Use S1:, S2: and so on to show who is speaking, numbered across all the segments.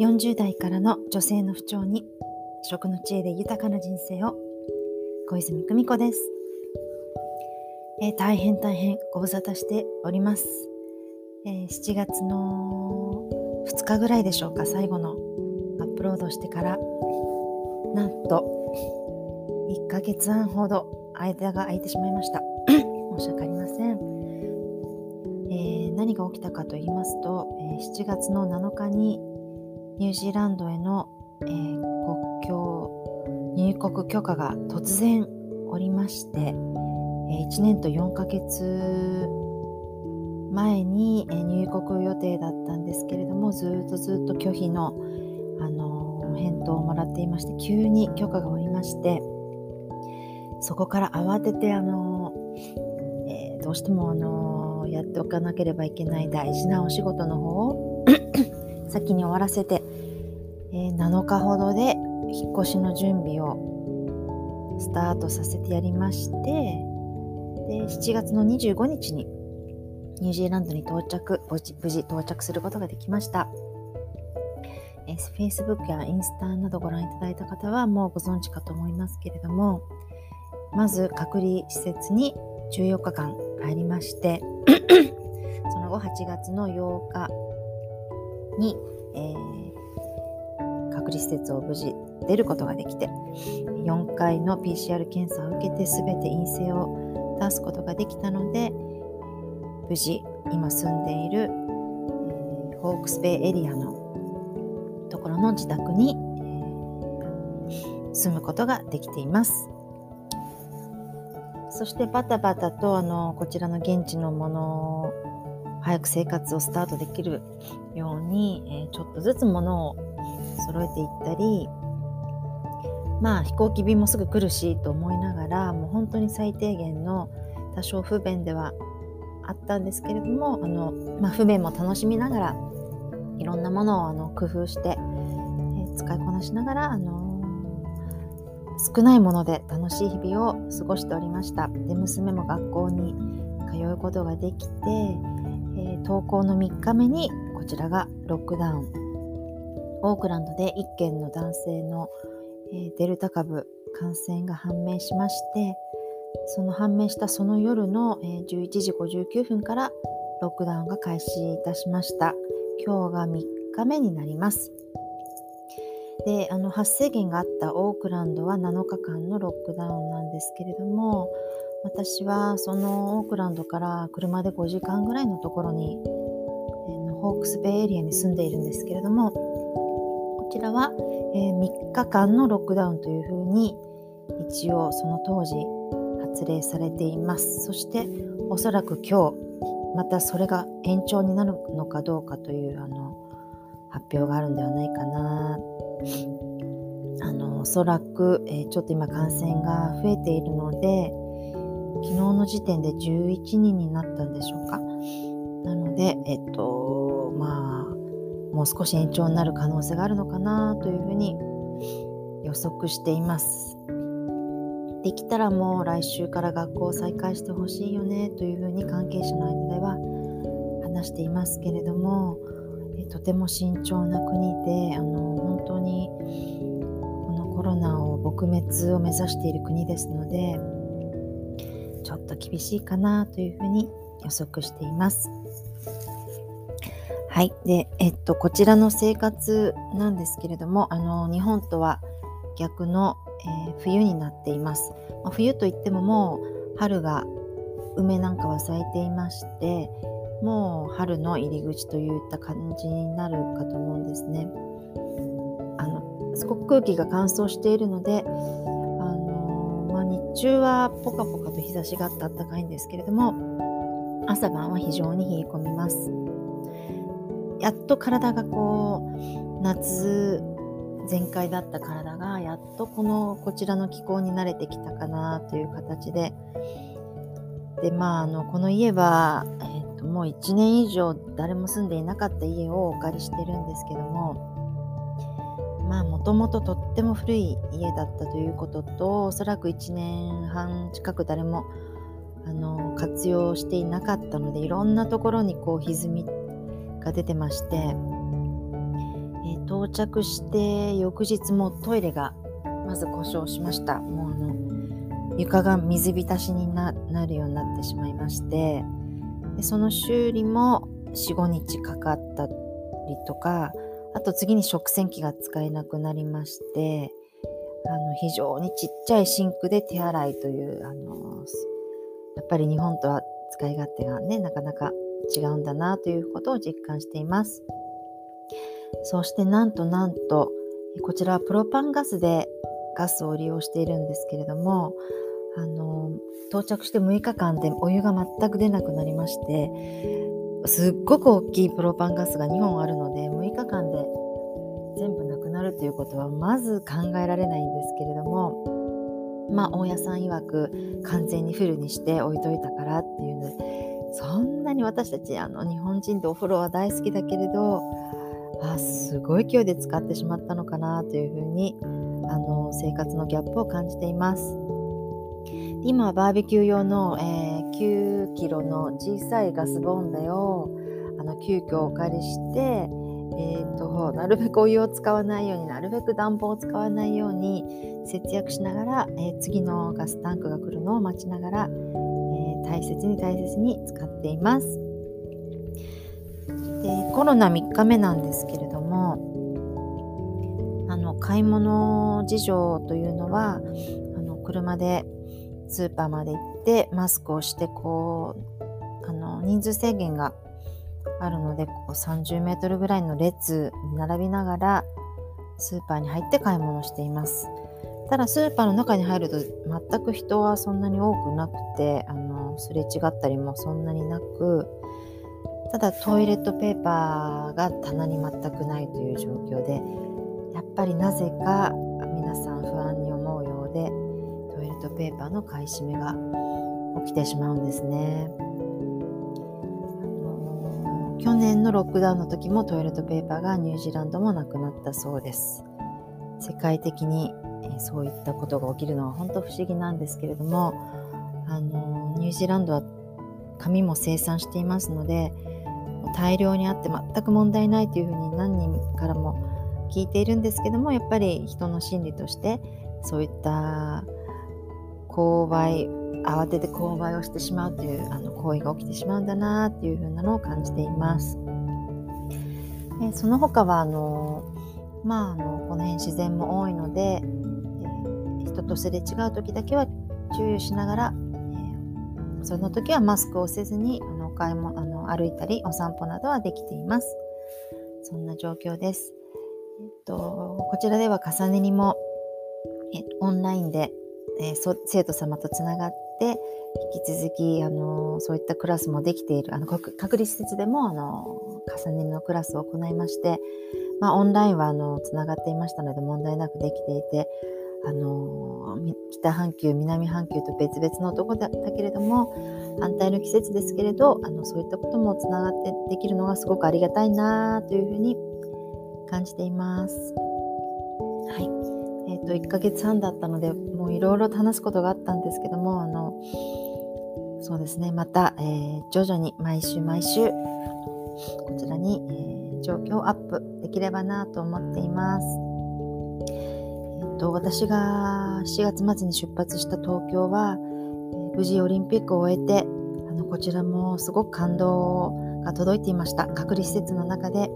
S1: 40代からの女性の不調に食の知恵で豊かな人生を。小泉久美子です、えー、大変大変ご無沙汰しております、えー、7月の2日ぐらいでしょうか最後のアップロードしてから。なんと1ヶ月半ほど間が空いてしまいました。申し訳ありません、えー、何が起きたかと言いますと、え7月の7日にニュージーランドへの、えー、国境入国許可が突然おりまして、えー、1年と4ヶ月前に、えー、入国予定だったんですけれどもずっとずっと拒否の、あのー、返答をもらっていまして急に許可がおりましてそこから慌てて、あのえどうしても、あのやっておかなければいけない大事なお仕事の方を 先に終わらせて、え、7日ほどで引っ越しの準備をスタートさせてやりましてで7月の25日にニュージーランドに到着無事到着することができました、え、Facebook やインスタなどご覧いただいた方はもうご存知かと思いますけれどもまず隔離施設に14日間入りまして その後8月の8日に、えー、離施設を無事出ることができて4回の PCR 検査を受けて全て陰性を出すことができたので無事今住んでいる、えー、ホークスベイエリアのところの自宅に、えー、住むことができています。そしてバタバタとあのこちらの現地のものを早く生活をスタートできるように、えー、ちょっとずつ物を揃えていったりまあ飛行機便もすぐ来るしと思いながらもう本当に最低限の多少不便ではあったんですけれどもあの、まあ、不便も楽しみながらいろんなものをあの工夫して、え、使いこなしながら、あのー、少ないもので楽しい日々を過ごしておりました。で娘も学校に通うことができてえー、投稿の3日目にこちらがロックダウン。オークランドで1件の男性の、え、デルタ株感染が判明しましてその判明したその夜の、え、11時59分からロックダウンが開始いたしました。今日が3日目になります。であの発生源があったオークランドは7日間のロックダウンなんですけれども私はそのオークランドから車で5時間ぐらいのところに、えー、ホークスベイエリアに住んでいるんですけれどもちらは、えー、3日間のロックダウンというふうに一応その当時発令されていますそしておそらく今日またそれが延長になるのかどうかというあの発表があるんではないかなあのおそらく、えー、ちょっと今感染が増えているので昨日の時点で11人になったんでしょうか。なので、えっと、まあ、もう少し延長になる可能性があるのかなというふうに予測しています。できたらもう来週から学校を再開してほしいよねというふうに関係者の間では話していますけれども、とても慎重な国であの本当にこのコロナを撲滅を目指している国ですのでちょっと厳しいかなというふうに予測しています。はい。で、えっと、こちらの生活なんですけれども、あの、日本とは逆の、えー、冬になっています。まあ、冬といってももう春が梅なんかは咲いていまして、もう春の入り口といった感じになるかと思うんですね。あの、すごく空気が乾燥しているので、あのま日中はポカポカと日差しがあって暖かいんですけれども朝晩は非常に冷え込みますやっと体がこう夏全開だった体がやっとこのこちらの気候に慣れてきたかなという形で。でまああのこの家は、えー、ともう1年以上誰も住んでいなかった家をお借りしてるんですけどもまあもともととっても古い家だったということとおそらく1年半近く誰もあの活用していなかったのでいろんなところにこう歪みが出てまして、えー到着して翌日もトイレがまず故障しました。もうあの床が水浸しになるようになってしまいましてでその修理も45日かかったりとかあと次に食洗機が使えなくなりましてあの非常にちっちゃいシンクで手洗いというあのやっぱり日本とは使い勝手がねなかなか違うんだなということを実感しています。そしてなんとなんとこちらはプロパンガスでガスを利用しているんですけれどもあの到着して6日間でお湯が全く出なくなりましてすっごく大きいプロパンガスが2本あるので6日間で全部なくなるということはまず考えられないんですけれどもまあ大家さん曰く完全にフルにして置いといたからっていうのでそんなに私たちあの日本人でお風呂は大好きだけれどあすごい勢いで使ってしまったのかなというふうにあの生活のギャップを感じています。今はバーベキュー用の、えー、9キロの小さいガスボンベをあの急遽お借りして、えーと、なるべくお湯を使わないようになるべく暖房を使わないように節約しながら、えー、次のガスタンクが来るのを待ちながら、大切に大切に使っています。でコロナ3日目なんですけれどもあの買い物事情というのはあの車でスーパーまで行ってマスクをしてこうあの人数制限があるのでこう30メートルぐらいの列に並びながらスーパーに入って買い物していますただスーパーの中に入ると全く人はそんなに多くなくてあのすれ違ったりもそんなになくただトイレットペーパーが棚に全くないという状況でやっぱりなぜか皆さん不安に思うようでトイレットペーパーの買い占めが起きてしまうんですね。去年のロックダウンの時もトイレットペーパーがニュージーランドもなくなったそうです。世界的にそういったことが起きるのは本当不思議なんですけれどもあのニュージーランドは紙も生産していますので大量にあって全く問題ないというふうに何人からも聞いているんですけどもやっぱり人の心理としてそういった購買慌てて購買をしてしまうというあの行為が起きてしまうんだなっていうふうなのを感じています。えその他はあのまああのこの辺自然も多いので、え、人とすれ違う時だけは注意しながら、その時はマスクをせずにあの買いもあの歩いたりお散歩などはできています。そんな状況です。えっと、こちらでは重ねにもえオンラインで、えー、生徒様とつながって引き続き、あのそういったクラスもできているあの隔離施設でも、あの重ねのクラスを行いまして、まあ、オンラインはあのつながっていましたので問題なくできていて、あの北半球南半球と別々のとこだったけれども反対の季節ですけれどあのそういったこともつながってできるのがすごくありがたいなというふうに感じています。はいえーと、1ヶ月半だったのでもういろいろと話すことがあったんですけどもあのそうですねまた、えー、徐々に毎週毎週こちらに、えー、状況をアップできればなと思っています。っと、私が7月末に出発した東京は、無事オリンピックを終えて、あのこちらもすごく感動が届いていました。隔離施設の中で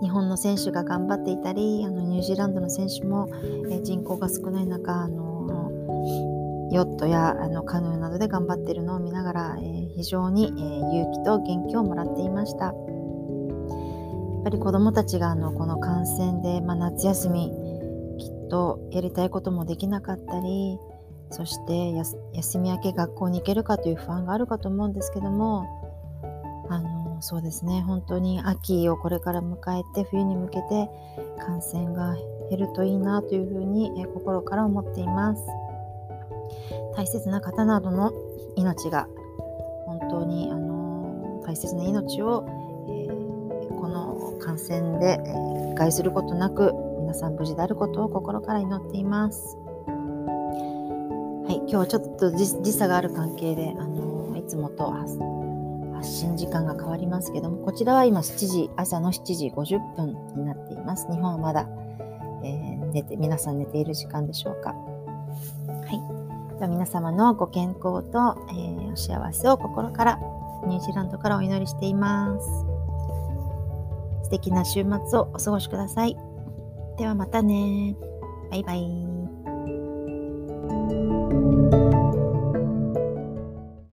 S1: 日本の選手が頑張っていたり、あのニュージーランドの選手も、え人口が少ない中、あのヨットやあのカヌーなどで頑張っているのを見ながら、えー、非常に、えー、勇気と元気をもらっていました。やっぱり子どもたちがあのこの感染で、まあ、夏休みとやりたいこともできなかったりそして休み明け学校に行けるかという不安があるかと思うんですけどもあのそうですね。本当に秋をこれから迎えて冬に向けて感染が減るといいなというふうに心から思っています。大切な方などの命が本当にあの大切な命を、感染で、えー、害することなく皆さん無事であることを心から祈っています。はい、今日はちょっと時差がある関係で、あのいつもと発信時間が変わりますけども、こちらは今7時、朝の7時50分になっています。日本はまだ、えー、寝て、皆さん寝ている時間でしょうか。はい。では皆様のご健康と、えー、お幸せを心から、ニュージーランドからお祈りしています。素敵な週末をお過ごしください。ではまたね。バイバイ。